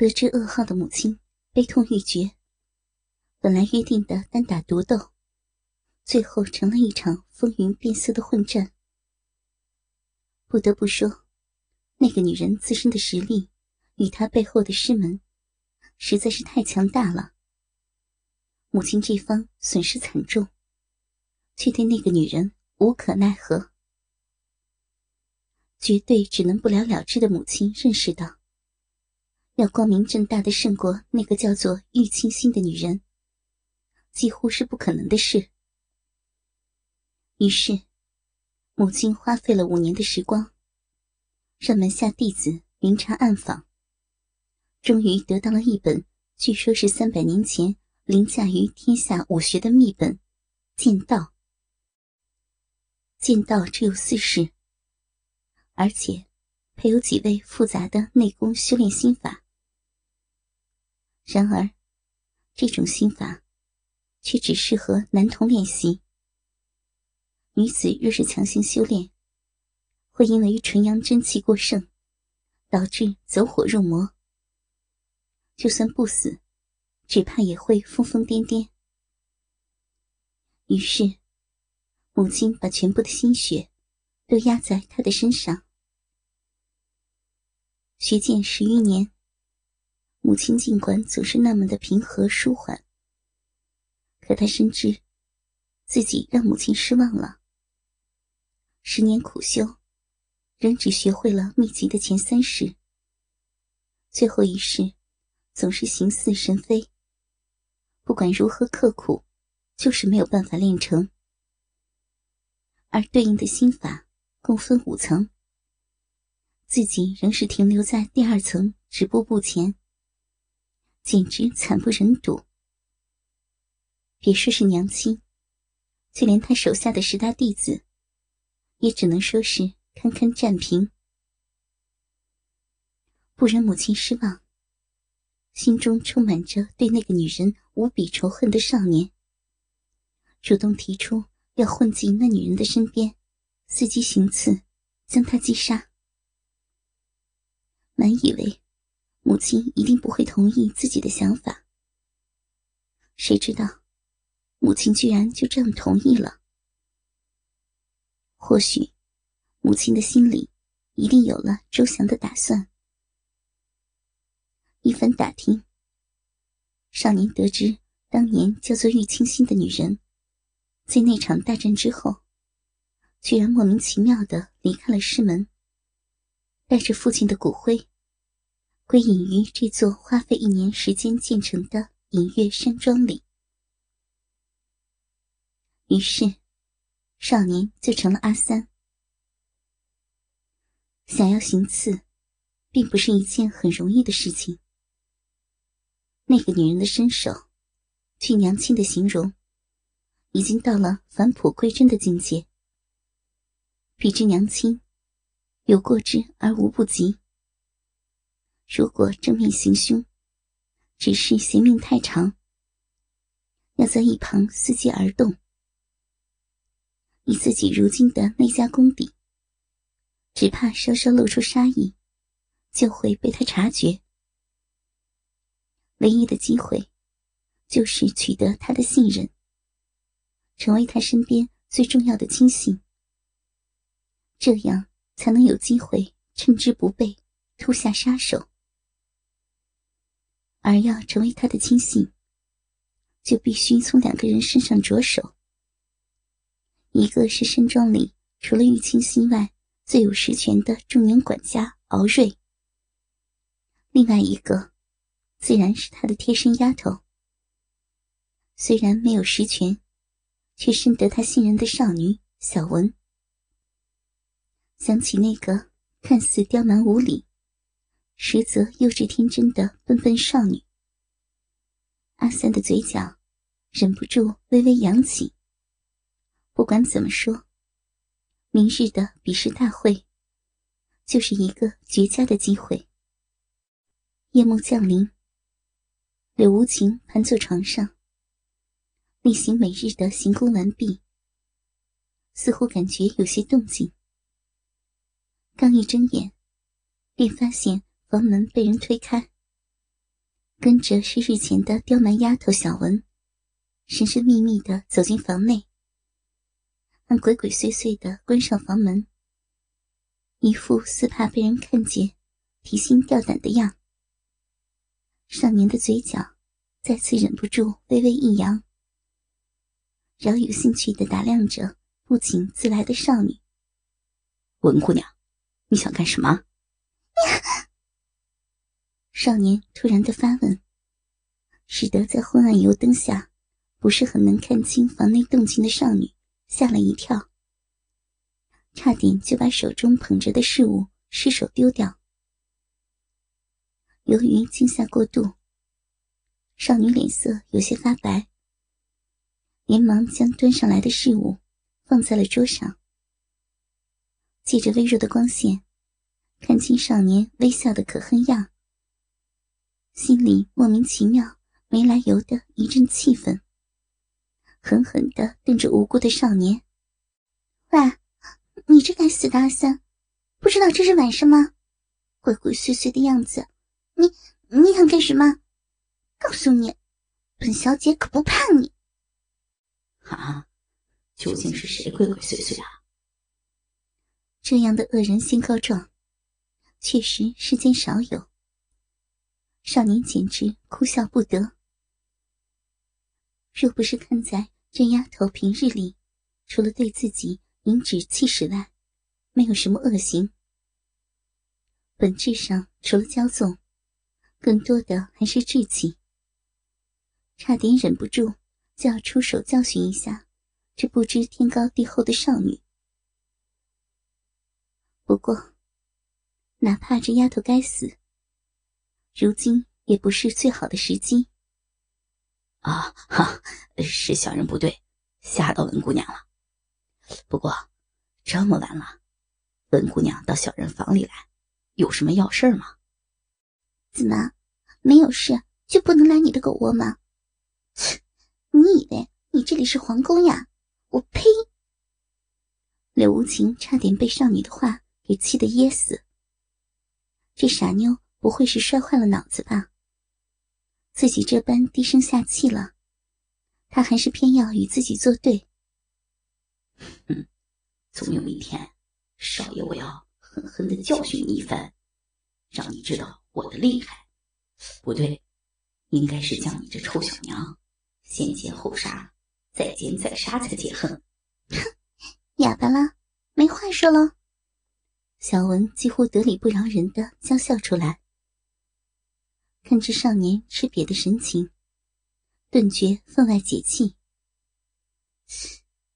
得知噩耗的母亲悲痛欲绝，本来约定的单打独斗，最后成了一场风云变色的混战。不得不说，那个女人自身的实力与她背后的师门，实在是太强大了。母亲这方损失惨重，却对那个女人无可奈何，绝对只能不了了之的母亲认识到。要光明正大的胜过那个叫做玉清心的女人，几乎是不可能的事。于是，母亲花费了五年的时光，让门下弟子明察暗访，终于得到了一本据说是三百年前凌驾于天下武学的秘本《剑道》。剑道只有四式，而且配有几位复杂的内功修炼心法。然而，这种心法却只适合男童练习。女子若是强行修炼，会因为纯阳真气过剩，导致走火入魔。就算不死，只怕也会疯疯癫癫。于是，母亲把全部的心血都压在他的身上。学剑十余年。母亲尽管总是那么的平和舒缓，可他深知自己让母亲失望了。十年苦修，仍只学会了秘籍的前三式，最后一式总是形似神飞。不管如何刻苦，就是没有办法练成。而对应的心法共分五层，自己仍是停留在第二层止步不前。简直惨不忍睹。别说是娘亲，就连他手下的十大弟子，也只能说是堪堪战平。不忍母亲失望，心中充满着对那个女人无比仇恨的少年，主动提出要混进那女人的身边，伺机行刺，将她击杀。满以为。母亲一定不会同意自己的想法。谁知道，母亲居然就这样同意了。或许，母亲的心里一定有了周详的打算。一番打听，少年得知，当年叫做玉清心的女人，在那场大战之后，居然莫名其妙的离开了师门，带着父亲的骨灰。归隐于这座花费一年时间建成的隐月山庄里。于是，少年就成了阿三。想要行刺，并不是一件很容易的事情。那个女人的身手，据娘亲的形容，已经到了返璞归真的境界。比之娘亲，有过之而无不及。如果正面行凶，只是嫌命太长，要在一旁伺机而动。以自己如今的那家功底，只怕稍稍露出杀意，就会被他察觉。唯一的机会，就是取得他的信任，成为他身边最重要的亲信，这样才能有机会趁之不备，突下杀手。而要成为他的亲信，就必须从两个人身上着手。一个是山庄里除了玉清心外最有实权的中年管家敖瑞，另外一个自然是他的贴身丫头。虽然没有实权，却深得他信任的少女小文。想起那个看似刁蛮无礼。实则幼稚天真的笨笨少女，阿三的嘴角忍不住微微扬起。不管怎么说，明日的比试大会就是一个绝佳的机会。夜幕降临，柳无情盘坐床上，例行每日的行宫完毕，似乎感觉有些动静。刚一睁眼，便发现。房门被人推开，跟着是日前的刁蛮丫头小文，神神秘秘的走进房内，还鬼鬼祟祟的关上房门，一副似怕被人看见，提心吊胆的样。少年的嘴角再次忍不住微微一扬，饶有兴趣的打量着不请自来的少女。文姑娘，你想干什么？少年突然的发问，使得在昏暗油灯下不是很能看清房内动静的少女吓了一跳，差点就把手中捧着的事物失手丢掉。由于惊吓过度，少女脸色有些发白，连忙将端上来的事物放在了桌上。借着微弱的光线，看清少年微笑的可恨样，心里莫名其妙、没来由的一阵气愤，狠狠的瞪着无辜的少年：“喂，你这该死的阿三，不知道这是晚上吗？鬼鬼祟祟的样子，你你想干什么？告诉你，本小姐可不怕你。”啊，究竟是谁鬼鬼祟祟啊？这样的恶人先告状，确实世间少有。少年简直哭笑不得。若不是看在这丫头平日里，除了对自己颍指气使外，没有什么恶行，本质上除了骄纵，更多的还是志气。差点忍不住就要出手教训一下这不知天高地厚的少女。不过，哪怕这丫头该死，如今也不是最好的时机。啊哈，是小人不对，吓到文姑娘了。不过，这么晚了，文姑娘到小人房里来，有什么要事吗？怎么，没有事就不能来你的狗窝吗？你以为你这里是皇宫呀？我呸！柳无情差点被少女的话。给气得噎死！这傻妞不会是摔坏了脑子吧？自己这般低声下气了，他还是偏要与自己作对。哼，总有一天，少爷我要狠狠的教训你一番，让你知道我的厉害。不对，应该是将你这臭小娘先奸后杀，再奸再杀才解恨。哼，哑巴了，没话说了。小文几乎得理不饶人的娇笑出来，看着少年吃瘪的神情，顿觉分外解气。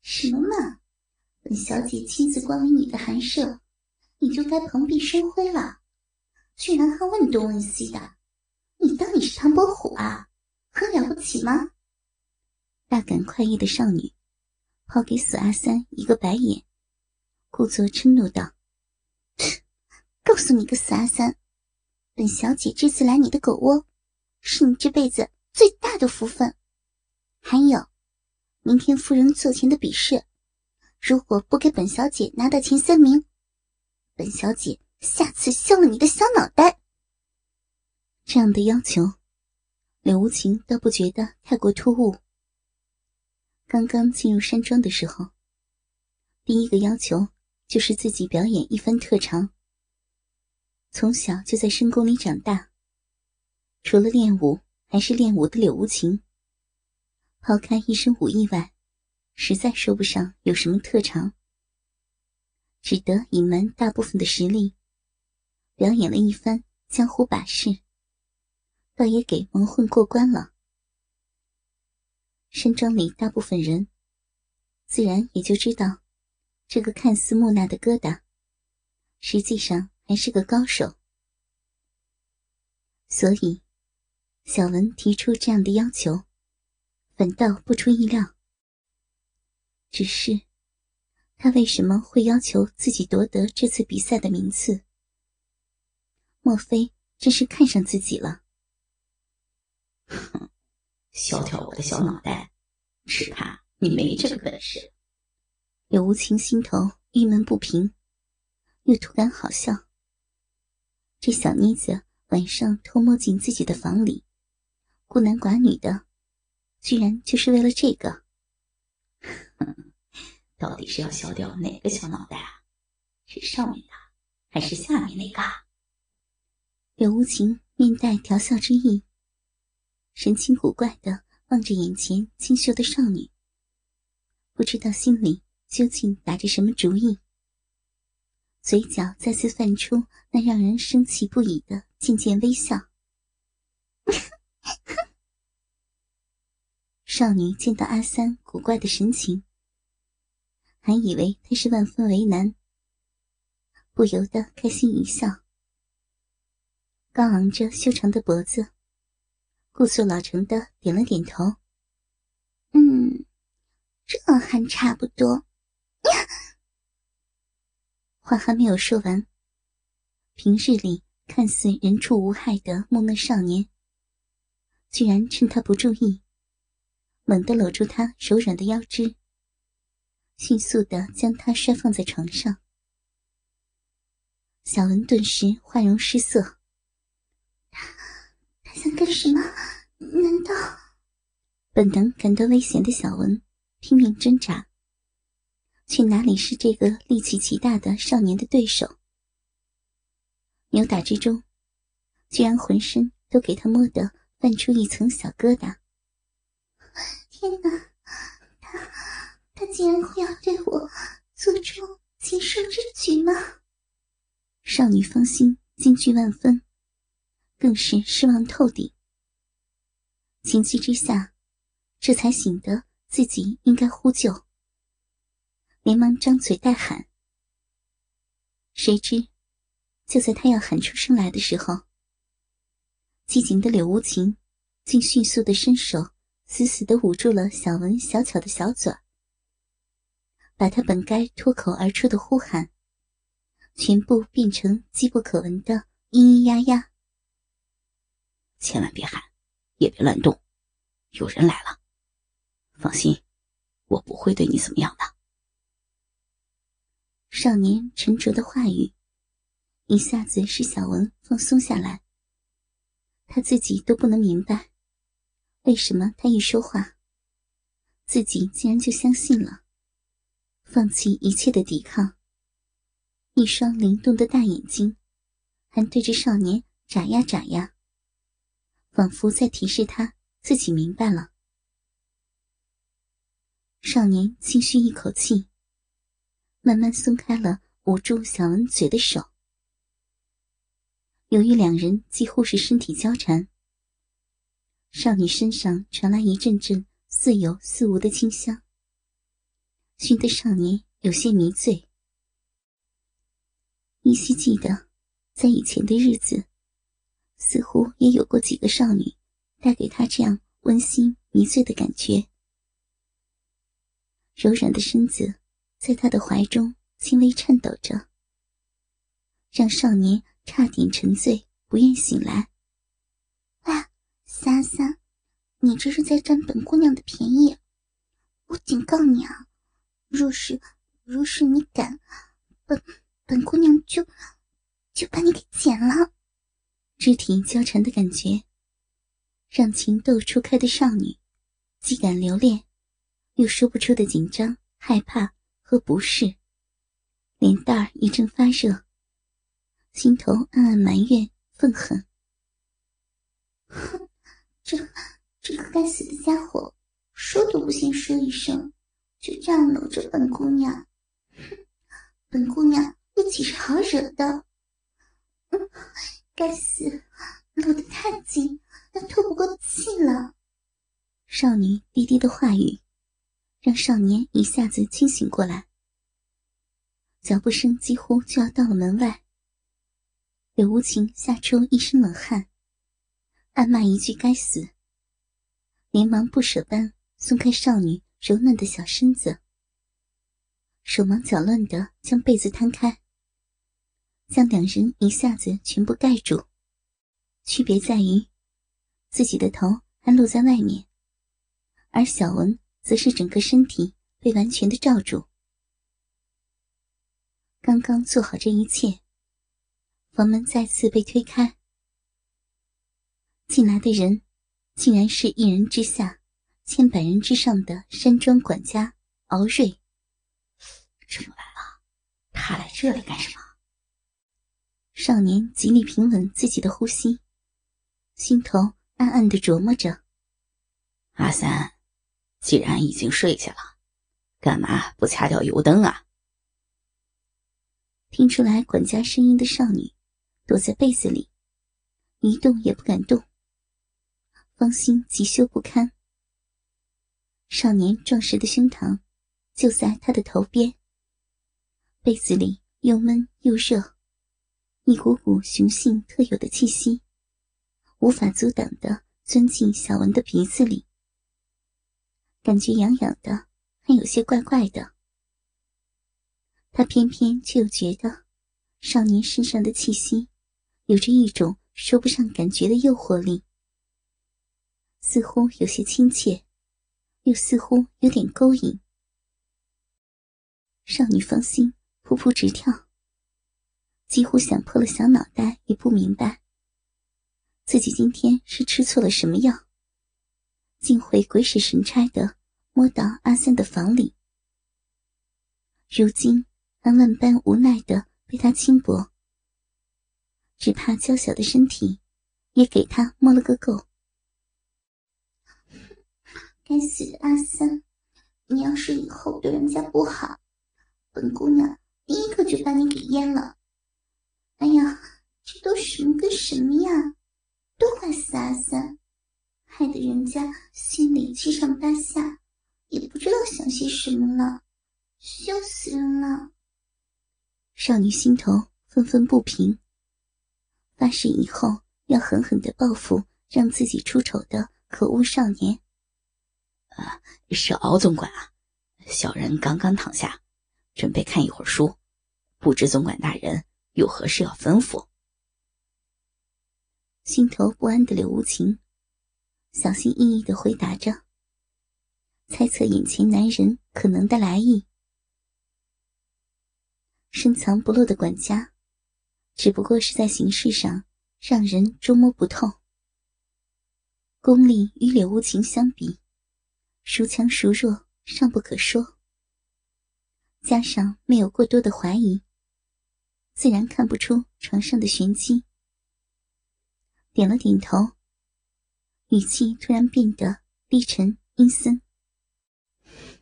什么嘛！本小姐亲自光临你的寒舍，你就该蓬荜生辉了，居然还问东问西的，你当你是唐伯虎啊？很了不起吗？大感快意的少女抛给死阿三一个白眼，故作嗔怒道。告诉你个死阿三，本小姐这次来你的狗窝，是你这辈子最大的福分。还有，明天夫人做前的比试，如果不给本小姐拿到前三名，本小姐下次削了你的小脑袋。这样的要求，柳无情倒不觉得太过突兀。刚刚进入山庄的时候，第一个要求。就是自己表演一番特长。从小就在深宫里长大，除了练武还是练武的柳无情，抛开一身武艺外，实在说不上有什么特长，只得隐瞒大部分的实力，表演了一番江湖把式，倒也给蒙混过关了。山庄里大部分人，自然也就知道。这个看似木讷的疙瘩，实际上还是个高手。所以，小文提出这样的要求，反倒不出意料。只是，他为什么会要求自己夺得这次比赛的名次？莫非真是看上自己了？哼，削掉我的小脑袋，只怕你没这个本事。柳无情心头郁闷不平，又突然好笑。这小妮子晚上偷摸进自己的房里，孤男寡女的，居然就是为了这个？到底是要削掉哪个小脑袋啊？是上面的，还是下面那个？柳无情面带调笑之意，神情古怪的望着眼前清秀的少女，不知道心里究竟打着什么主意。嘴角再次泛出那让人生气不已的渐渐微笑。少女见到阿三古怪的神情，还以为他是万分为难，不由得开心一笑。高昂着修长的脖子，故作老成的点了点头。嗯，这还差不多。话还没有说完，平日里看似人畜无害的木讷少年，居然趁他不注意，猛地搂住他柔软的腰肢，迅速的将他摔放在床上。小文顿时花容失色。他想干什么？难道本能感到危险的小文拼命挣扎，却哪里是这个力气极大的少年的对手？扭打之中，居然浑身都给他摸得泛出一层小疙瘩。天哪！他他竟然要对我做出禽兽之举吗？少女芳心惊惧万分。更是失望透顶，情急之下，这才醒得自己应该呼救，连忙张嘴大喊。谁知，就在他要喊出声来的时候，机警的柳无情竟迅速的伸手，死死的捂住了小文小巧的小嘴，把他本该脱口而出的呼喊，全部变成机不可闻的咿咿呀呀。千万别喊，也别乱动，有人来了。放心，我不会对你怎么样的。少年沉着的话语，一下子使小文放松下来。他自己都不能明白，为什么他一说话，自己竟然就相信了，放弃一切的抵抗。一双灵动的大眼睛，还对着少年眨呀眨呀。仿佛在提示他自己明白了。少年轻吁一口气，慢慢松开了捂住小文嘴的手。由于两人几乎是身体交缠，少女身上传来一阵阵似有似无的清香，熏得少年有些迷醉。依稀记得，在以前的日子。似乎也有过几个少女，带给他这样温馨迷醉的感觉。柔软的身子在他的怀中轻微颤抖着，让少年差点沉醉，不愿醒来。喂，三三，你这是在占本姑娘的便宜！我警告你啊，若是若是你敢，本本姑娘就就把你给剪了。肢体交缠的感觉，让情窦初开的少女既感留恋，又说不出的紧张、害怕和不适，脸蛋儿一阵发热，心头暗暗埋怨、愤恨。哼，这这个该死的家伙，说都不先说一声，就这样搂着本姑娘，哼，本姑娘又岂是好惹的？嗯。该死，搂得太紧，要透不过气了。少女低低的话语，让少年一下子清醒过来。脚步声几乎就要到了门外，柳无情吓出一身冷汗，暗骂一句“该死”，连忙不舍般松开少女柔嫩的小身子，手忙脚乱的将被子摊开。将两人一下子全部盖住，区别在于，自己的头还露在外面，而小文则是整个身体被完全的罩住。刚刚做好这一切，房门再次被推开，进来的人竟然是一人之下，千百人之上的山庄管家敖瑞。这么晚了，他来这里干什么？少年极力平稳自己的呼吸，心头暗暗的琢磨着：阿三，既然已经睡下了，干嘛不掐掉油灯啊？听出来管家声音的少女，躲在被子里，一动也不敢动。芳心急羞不堪，少年壮实的胸膛就在他的头边。被子里又闷又热，一股股雄性特有的气息，无法阻挡的钻进小文的鼻子里，感觉痒痒的，还有些怪怪的。他偏偏却又觉得，少年身上的气息，有着一种说不上感觉的诱惑力，似乎有些亲切，又似乎有点勾引。少女芳心扑扑直跳，几乎想破了小脑袋也不明白，自己今天是吃错了什么药，竟会鬼使神差的摸到阿三的房里。如今。安万般无奈的被他轻薄，只怕娇小的身体也给他摸了个够。该死的阿三，你要是以后对人家不好，本姑娘第一个就把你给阉了。哎呀，这都什么跟什么呀？都怪死阿三，害得人家心里七上八下，也不知道想些什么了，羞死人了。少女心头愤愤不平，发誓以后要狠狠的报复让自己出丑的可恶少年。啊，是敖总管啊，小人刚刚躺下，准备看一会儿书，不知总管大人有何事要吩咐？心头不安的柳无情，小心翼翼的回答着，猜测眼前男人可能的来意。深藏不露的管家，只不过是在形式上让人捉摸不透。功力与柳无情相比，孰强孰弱尚不可说。加上没有过多的怀疑，自然看不出床上的玄机。点了点头，语气突然变得低沉阴森：“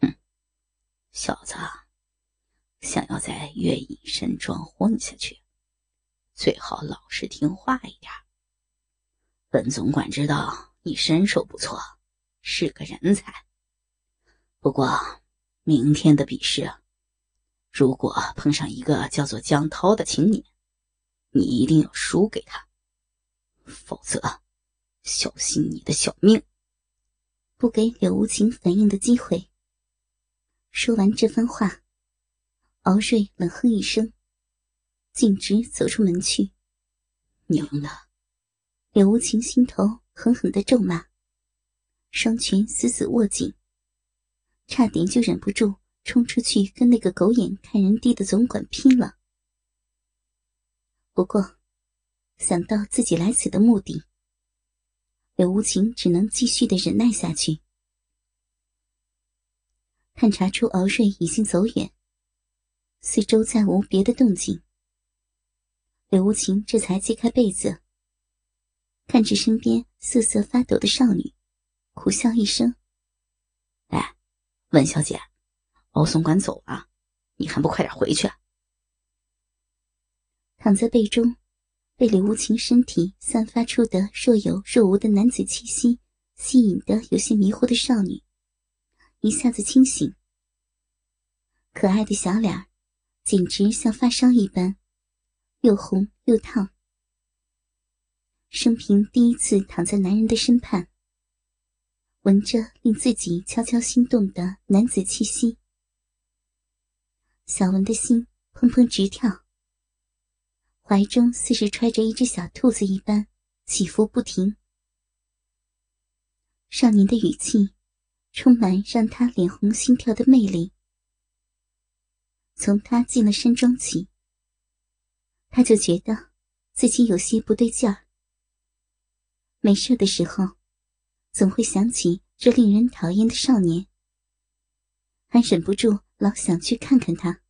哼，小子。”想要在月影山庄混下去，最好老实听话一点。本总管知道你身手不错，是个人才。不过，明天的比试，如果碰上一个叫做江涛的青年，你一定要输给他，否则小心你的小命。不给柳无情反应的机会。说完这番话。敖瑞冷哼一声，径直走出门去。娘的！柳无情心头狠狠的咒骂，双拳死死握紧，差点就忍不住冲出去跟那个狗眼看人低的总管拼了。不过，想到自己来此的目的，柳无情只能继续的忍耐下去。探查出敖瑞已经走远。四周再无别的动静，柳无情这才揭开被子，看着身边瑟瑟发抖的少女，苦笑一声：“哎，文小姐，敖总管走了，你还不快点回去？”躺在被中，被柳无情身体散发出的若有若无的男子气息吸引的有些迷糊的少女，一下子清醒，可爱的小脸简直像发烧一般，又红又烫。生平第一次躺在男人的身畔，闻着令自己悄悄心动的男子气息，小文的心砰砰直跳，怀中似是揣着一只小兔子一般起伏不停。少年的语气，充满让他脸红心跳的魅力。从他进了山庄起，他就觉得自己有些不对劲儿。没事的时候，总会想起这令人讨厌的少年，还忍不住老想去看看他。